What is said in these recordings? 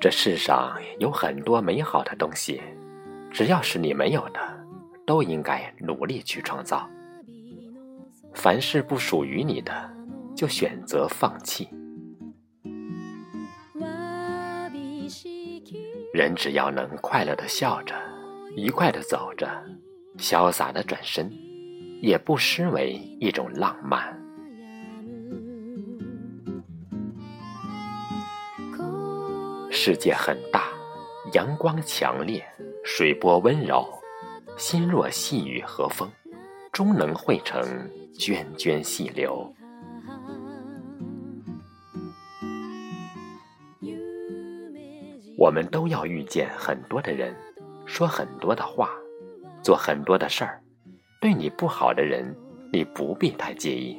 这世上有很多美好的东西，只要是你没有的，都应该努力去创造。凡是不属于你的，就选择放弃。人只要能快乐的笑着，愉快的走着，潇洒的转身，也不失为一种浪漫。世界很大，阳光强烈，水波温柔，心若细雨和风，终能汇成涓涓细流。我们都要遇见很多的人，说很多的话，做很多的事儿。对你不好的人，你不必太介意。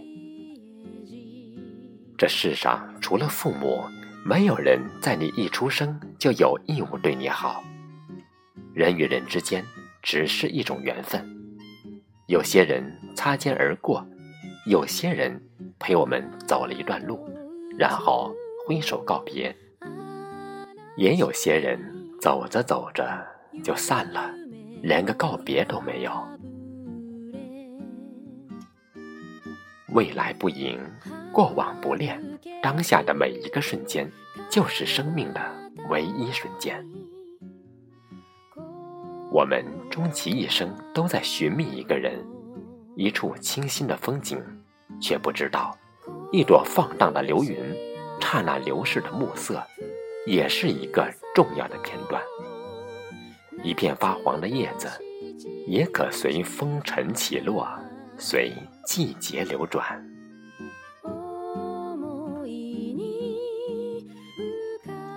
这世上除了父母，没有人在你一出生就有义务对你好。人与人之间只是一种缘分，有些人擦肩而过，有些人陪我们走了一段路，然后挥手告别。也有些人走着走着就散了，连个告别都没有。未来不迎，过往不恋，当下的每一个瞬间，就是生命的唯一瞬间。我们终其一生都在寻觅一个人，一处清新的风景，却不知道，一朵放荡的流云，刹那流逝的暮色。也是一个重要的片段。一片发黄的叶子，也可随风尘起落，随季节流转。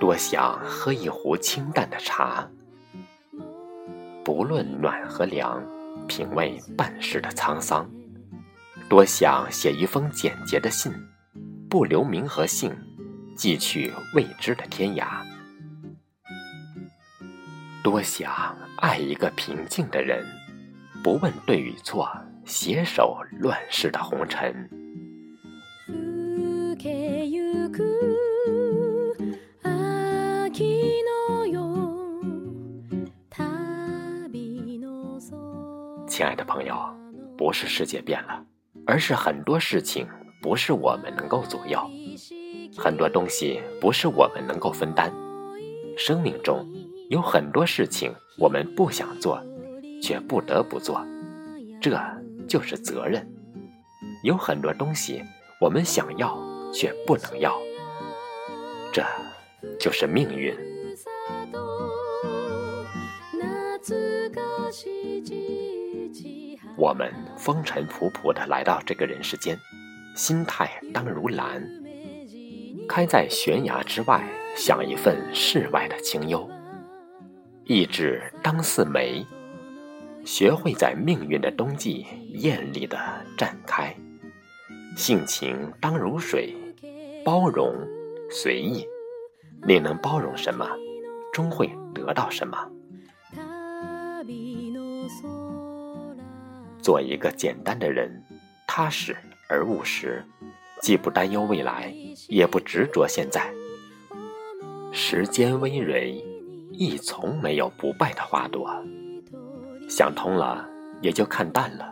多想喝一壶清淡的茶，不论暖和凉，品味半世的沧桑。多想写一封简洁的信，不留名和姓。寄去未知的天涯，多想爱一个平静的人，不问对与错，携手乱世的红尘。亲爱的朋友，不是世界变了，而是很多事情不是我们能够左右。很多东西不是我们能够分担，生命中有很多事情我们不想做，却不得不做，这就是责任。有很多东西我们想要却不能要，这就是命运。我们风尘仆仆的来到这个人世间，心态当如兰。开在悬崖之外，享一份世外的清幽；意志当似梅，学会在命运的冬季艳丽的绽开；性情当如水，包容随意。你能包容什么，终会得到什么。做一个简单的人，踏实而务实。既不担忧未来，也不执着现在。时间葳蕤，亦从没有不败的花朵。想通了，也就看淡了；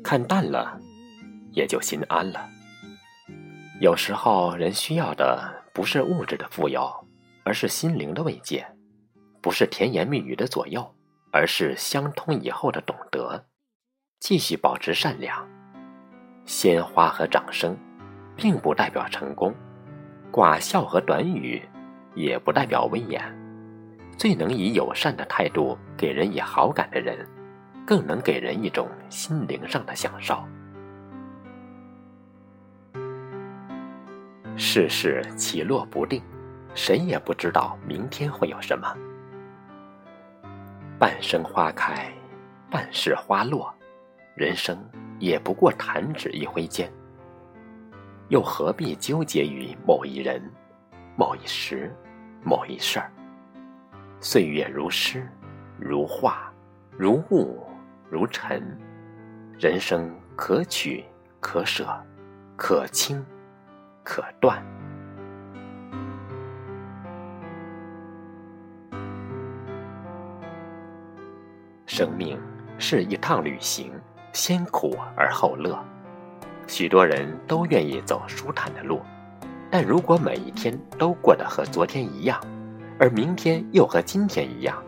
看淡了，也就心安了。有时候，人需要的不是物质的富有，而是心灵的慰藉；不是甜言蜜语的左右，而是相通以后的懂得。继续保持善良，鲜花和掌声。并不代表成功，寡笑和短语也不代表威严。最能以友善的态度给人以好感的人，更能给人一种心灵上的享受。世事起落不定，谁也不知道明天会有什么。半生花开，半世花落，人生也不过弹指一挥间又何必纠结于某一人某一时某一事儿？岁月如诗如画如雾如尘人生可取可舍可轻可断。生命是一趟旅行先苦而后乐。许多人都愿意走舒坦的路，但如果每一天都过得和昨天一样，而明天又和今天一样，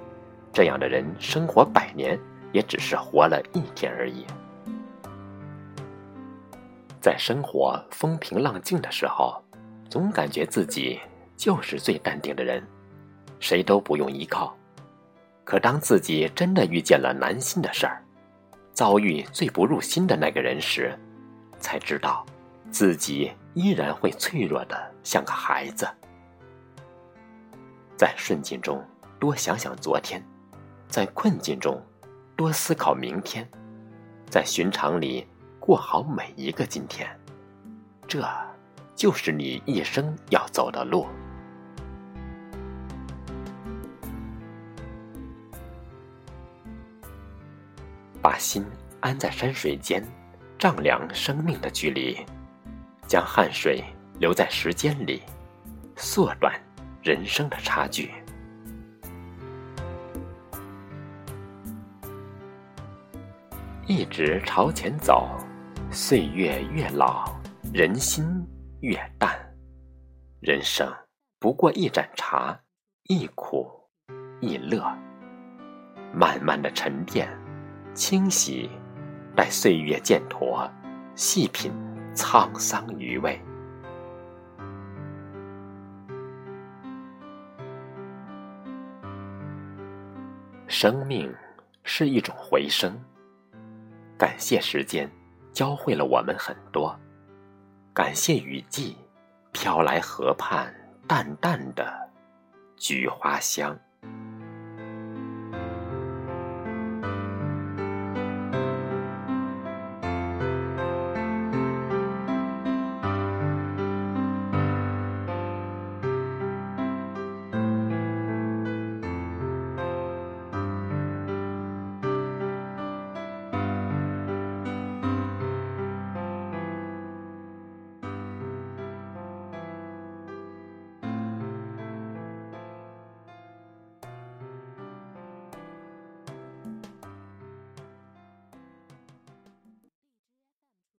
这样的人生活百年，也只是活了一天而已。在生活风平浪静的时候，总感觉自己就是最淡定的人，谁都不用依靠。可当自己真的遇见了难心的事儿，遭遇最不入心的那个人时，才知道，自己依然会脆弱的像个孩子。在顺境中多想想昨天，在困境中多思考明天，在寻常里。过好每一个今天，这就是你一生要走的路。把心安在山水间，丈量生命的距离；将汗水留在时间里，缩短人生的差距。一直朝前走。岁月越老，人心越淡。人生不过一盏茶，一苦一乐。慢慢的沉淀，清洗，待岁月渐驼，细品沧桑余味。生命是一种回声，感谢时间。教会了我们很多，感谢雨季，飘来河畔淡淡的菊花香。